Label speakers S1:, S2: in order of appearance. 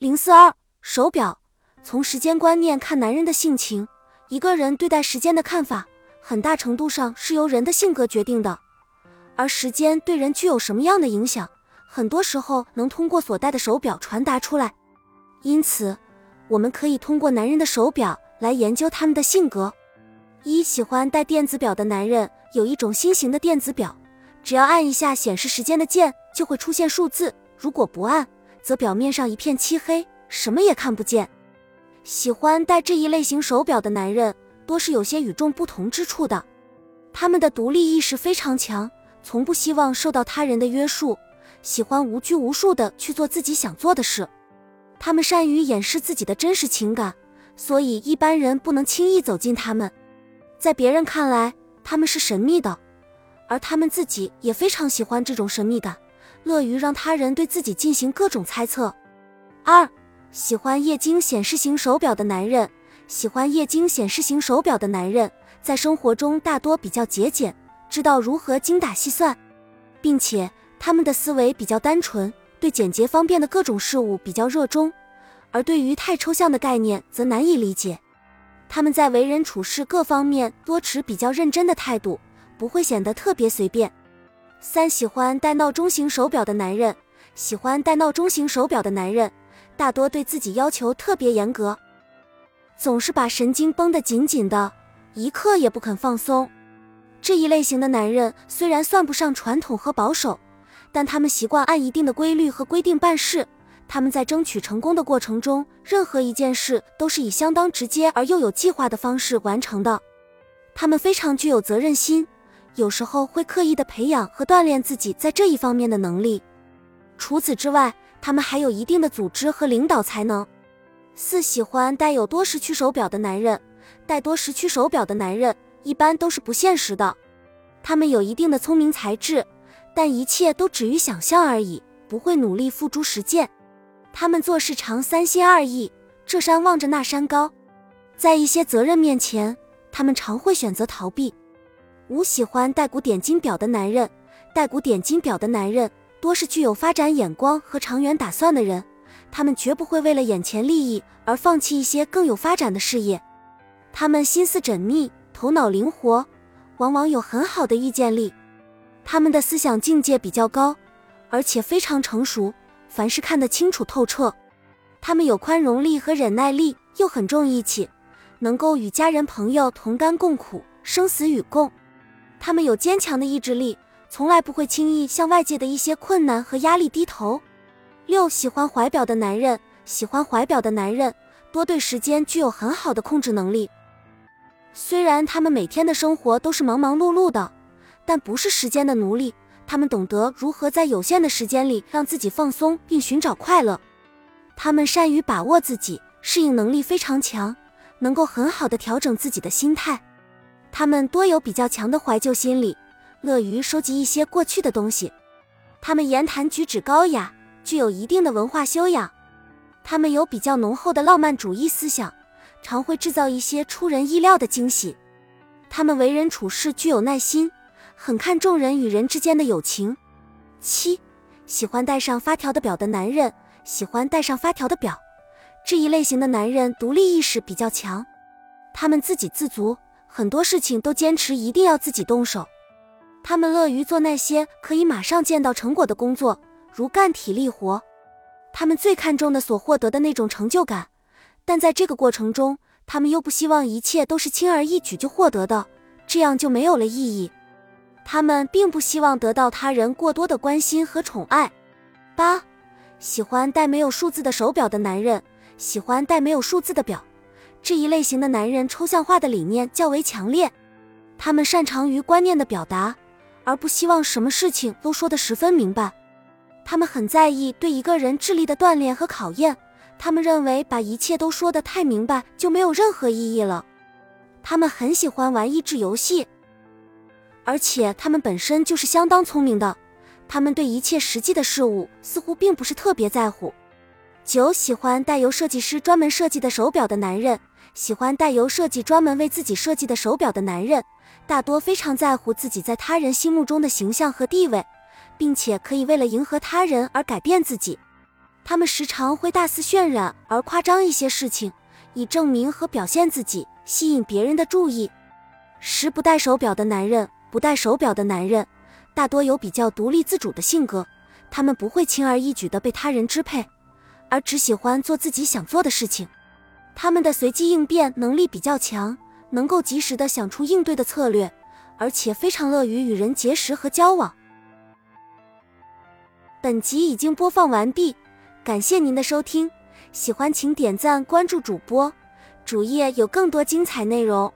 S1: 零四二手表，从时间观念看男人的性情，一个人对待时间的看法，很大程度上是由人的性格决定的。而时间对人具有什么样的影响，很多时候能通过所戴的手表传达出来。因此，我们可以通过男人的手表来研究他们的性格。一喜欢戴电子表的男人有一种新型的电子表，只要按一下显示时间的键，就会出现数字；如果不按，则表面上一片漆黑，什么也看不见。喜欢戴这一类型手表的男人，多是有些与众不同之处的。他们的独立意识非常强，从不希望受到他人的约束，喜欢无拘无束的去做自己想做的事。他们善于掩饰自己的真实情感，所以一般人不能轻易走近他们。在别人看来，他们是神秘的，而他们自己也非常喜欢这种神秘感，乐于让他人对自己进行各种猜测。二，喜欢液晶显示型手表的男人，喜欢液晶显示型手表的男人，在生活中大多比较节俭，知道如何精打细算，并且他们的思维比较单纯，对简洁方便的各种事物比较热衷，而对于太抽象的概念则难以理解。他们在为人处事各方面多持比较认真的态度，不会显得特别随便。三喜欢戴闹钟型手表的男人，喜欢戴闹钟型手表的男人，大多对自己要求特别严格，总是把神经绷得紧紧的，一刻也不肯放松。这一类型的男人虽然算不上传统和保守，但他们习惯按一定的规律和规定办事。他们在争取成功的过程中，任何一件事都是以相当直接而又有计划的方式完成的。他们非常具有责任心，有时候会刻意的培养和锻炼自己在这一方面的能力。除此之外，他们还有一定的组织和领导才能。四喜欢带有多时区手表的男人，带多时区手表的男人一般都是不现实的。他们有一定的聪明才智，但一切都止于想象而已，不会努力付诸实践。他们做事常三心二意，这山望着那山高，在一些责任面前，他们常会选择逃避。五喜欢戴古典金表的男人，戴古典金表的男人多是具有发展眼光和长远打算的人，他们绝不会为了眼前利益而放弃一些更有发展的事业。他们心思缜密，头脑灵活，往往有很好的预见力。他们的思想境界比较高，而且非常成熟。凡事看得清楚透彻，他们有宽容力和忍耐力，又很重义气，能够与家人朋友同甘共苦，生死与共。他们有坚强的意志力，从来不会轻易向外界的一些困难和压力低头。六喜欢怀表的男人，喜欢怀表的男人多对时间具有很好的控制能力。虽然他们每天的生活都是忙忙碌碌的，但不是时间的奴隶。他们懂得如何在有限的时间里让自己放松并寻找快乐，他们善于把握自己，适应能力非常强，能够很好的调整自己的心态。他们多有比较强的怀旧心理，乐于收集一些过去的东西。他们言谈举止高雅，具有一定的文化修养。他们有比较浓厚的浪漫主义思想，常会制造一些出人意料的惊喜。他们为人处事具有耐心。很看重人与人之间的友情。七，喜欢戴上发条的表的男人，喜欢戴上发条的表。这一类型的男人独立意识比较强，他们自给自足，很多事情都坚持一定要自己动手。他们乐于做那些可以马上见到成果的工作，如干体力活。他们最看重的所获得的那种成就感，但在这个过程中，他们又不希望一切都是轻而易举就获得的，这样就没有了意义。他们并不希望得到他人过多的关心和宠爱。八，喜欢戴没有数字的手表的男人，喜欢戴没有数字的表。这一类型的男人抽象化的理念较为强烈，他们擅长于观念的表达，而不希望什么事情都说得十分明白。他们很在意对一个人智力的锻炼和考验，他们认为把一切都说得太明白就没有任何意义了。他们很喜欢玩益智游戏。而且他们本身就是相当聪明的，他们对一切实际的事物似乎并不是特别在乎。九喜欢带由设计师专门设计的手表的男人，喜欢带由设计专门为自己设计的手表的男人，大多非常在乎自己在他人心目中的形象和地位，并且可以为了迎合他人而改变自己。他们时常会大肆渲染而夸张一些事情，以证明和表现自己，吸引别人的注意。十不戴手表的男人，不戴手表的男人，大多有比较独立自主的性格，他们不会轻而易举地被他人支配，而只喜欢做自己想做的事情。他们的随机应变能力比较强，能够及时的想出应对的策略，而且非常乐于与人结识和交往。本集已经播放完毕，感谢您的收听，喜欢请点赞关注主播，主页有更多精彩内容。